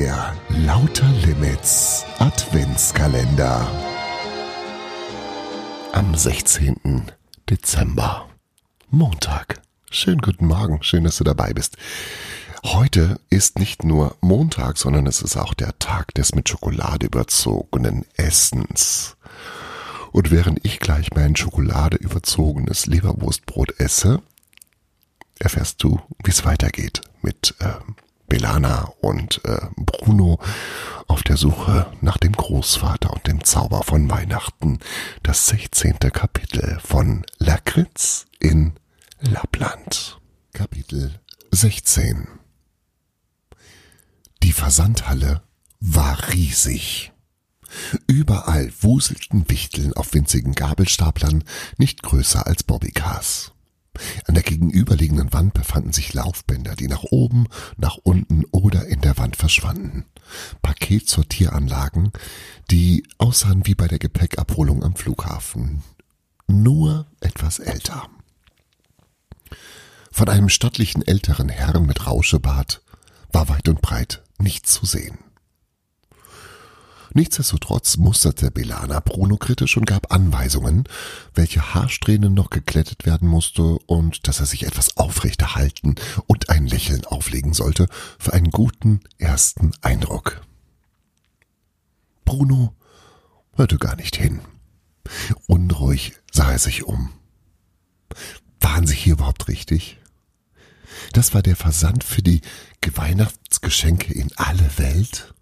Der Lauter Limits Adventskalender. Am 16. Dezember. Montag. Schönen guten Morgen. Schön, dass du dabei bist. Heute ist nicht nur Montag, sondern es ist auch der Tag des mit Schokolade überzogenen Essens. Und während ich gleich mein Schokolade überzogenes Leberwurstbrot esse, erfährst du, wie es weitergeht mit äh, Belana und äh, Bruno auf der Suche nach dem Großvater und dem Zauber von Weihnachten. Das 16. Kapitel von Lakritz in Lappland. Kapitel 16 Die Versandhalle war riesig. Überall wuselten Wichteln auf winzigen Gabelstaplern, nicht größer als Bobbycars. An der gegenüberliegenden Wand befanden sich Laufbänder, die nach oben, nach unten oder in der Wand verschwanden. Paketsortieranlagen, die aussahen wie bei der Gepäckabholung am Flughafen. Nur etwas älter. Von einem stattlichen älteren Herrn mit Rauschebart war weit und breit nichts zu sehen. Nichtsdestotrotz musterte Belana Bruno kritisch und gab Anweisungen, welche Haarsträhnen noch geklettet werden musste und dass er sich etwas aufrechter halten und ein Lächeln auflegen sollte für einen guten ersten Eindruck. Bruno hörte gar nicht hin. Unruhig sah er sich um. Waren sie hier überhaupt richtig? Das war der Versand für die Weihnachtsgeschenke in alle Welt?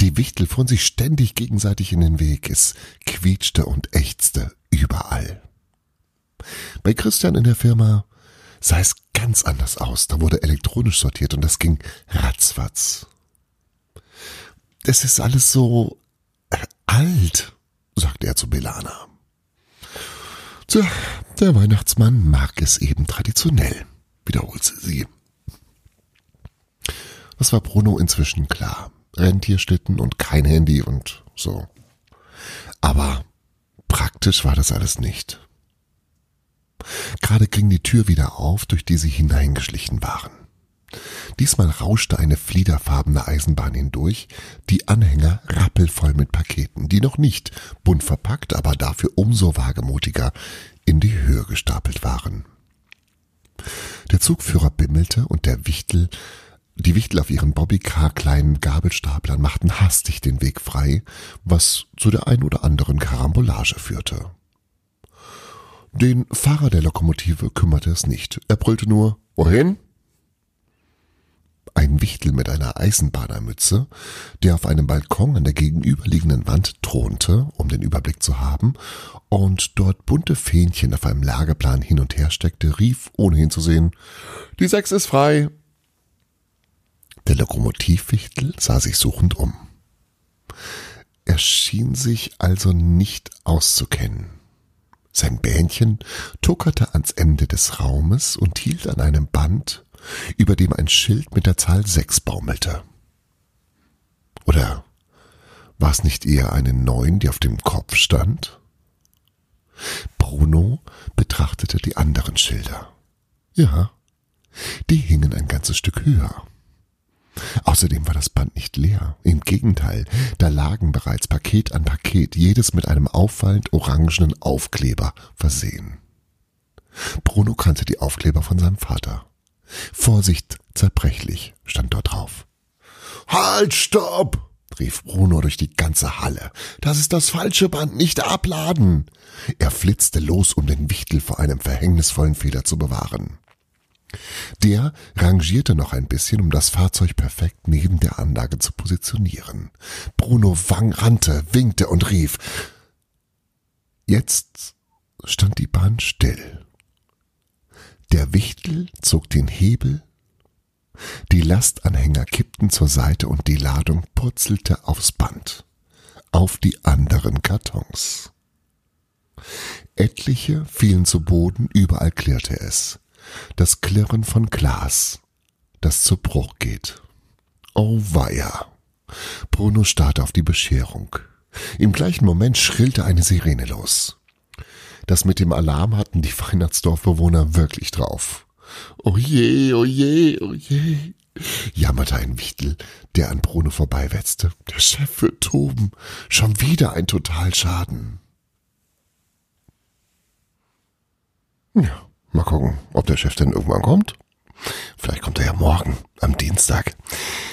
Die Wichtel fuhren sich ständig gegenseitig in den Weg. Es quietschte und ächzte überall. Bei Christian in der Firma sah es ganz anders aus. Da wurde elektronisch sortiert und das ging ratzfatz. Es ist alles so alt, sagte er zu Belana. Tja, der Weihnachtsmann mag es eben traditionell, wiederholte sie. Das war Bruno inzwischen klar. Rentierschlitten und kein Handy und so. Aber praktisch war das alles nicht. Gerade ging die Tür wieder auf, durch die sie hineingeschlichen waren. Diesmal rauschte eine fliederfarbene Eisenbahn hindurch, die Anhänger rappelvoll mit Paketen, die noch nicht bunt verpackt, aber dafür umso wagemutiger in die Höhe gestapelt waren. Der Zugführer bimmelte und der Wichtel die Wichtel auf ihren Bobbycar kleinen Gabelstaplern machten hastig den Weg frei, was zu der ein oder anderen Karambolage führte. Den Fahrer der Lokomotive kümmerte es nicht. Er brüllte nur Wohin? Ein Wichtel mit einer Eisenbahnermütze, der auf einem Balkon an der gegenüberliegenden Wand thronte, um den Überblick zu haben, und dort bunte Fähnchen auf einem Lageplan hin und her steckte, rief, ohne hinzusehen, Die Sechs ist frei, der Lokomotivwichtel sah sich suchend um. Er schien sich also nicht auszukennen. Sein Bähnchen tuckerte ans Ende des Raumes und hielt an einem Band, über dem ein Schild mit der Zahl sechs baumelte. Oder war es nicht eher eine Neun, die auf dem Kopf stand? Bruno betrachtete die anderen Schilder. Ja, die hingen ein ganzes Stück höher. Außerdem war das Band nicht leer. Im Gegenteil, da lagen bereits Paket an Paket, jedes mit einem auffallend orangenen Aufkleber versehen. Bruno kannte die Aufkleber von seinem Vater. Vorsicht, zerbrechlich, stand dort drauf. Halt, stopp! rief Bruno durch die ganze Halle. Das ist das falsche Band, nicht abladen! Er flitzte los, um den Wichtel vor einem verhängnisvollen Fehler zu bewahren. Der rangierte noch ein bisschen, um das Fahrzeug perfekt neben der Anlage zu positionieren. Bruno Wang rannte, winkte und rief. Jetzt stand die Bahn still. Der Wichtel zog den Hebel, die Lastanhänger kippten zur Seite und die Ladung purzelte aufs Band, auf die anderen Kartons. Etliche fielen zu Boden, überall klirrte es das Klirren von Glas, das zu Bruch geht. Oh weia. Bruno starrte auf die Bescherung. Im gleichen Moment schrillte eine Sirene los. Das mit dem Alarm hatten die Weihnachtsdorfbewohner wirklich drauf. Oh je, oh je, oh je. jammerte ein Wichtel, der an Bruno vorbeiwetzte. Der Chef wird toben. Schon wieder ein Totalschaden. Ja, mal gucken, ob der Chef denn irgendwann kommt. Vielleicht kommt er ja morgen, am Dienstag.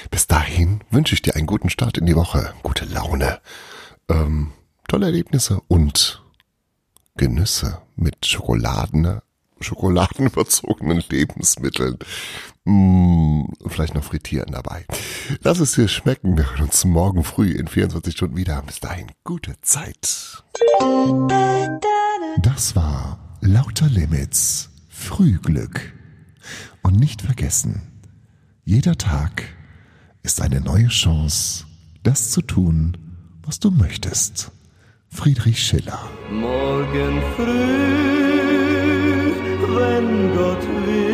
Bis dahin wünsche ich dir einen guten Start in die Woche, gute Laune, ähm, tolle Erlebnisse und Genüsse mit Schokoladen, schokoladenüberzogenen Lebensmitteln. Mmh, vielleicht noch frittieren dabei. Lass es dir schmecken. Wir hören uns morgen früh in 24 Stunden wieder. Bis dahin, gute Zeit. Das war Lauter Limits. Frühglück. Und nicht vergessen, jeder Tag ist eine neue Chance, das zu tun, was du möchtest. Friedrich Schiller. Morgen früh, wenn Gott will,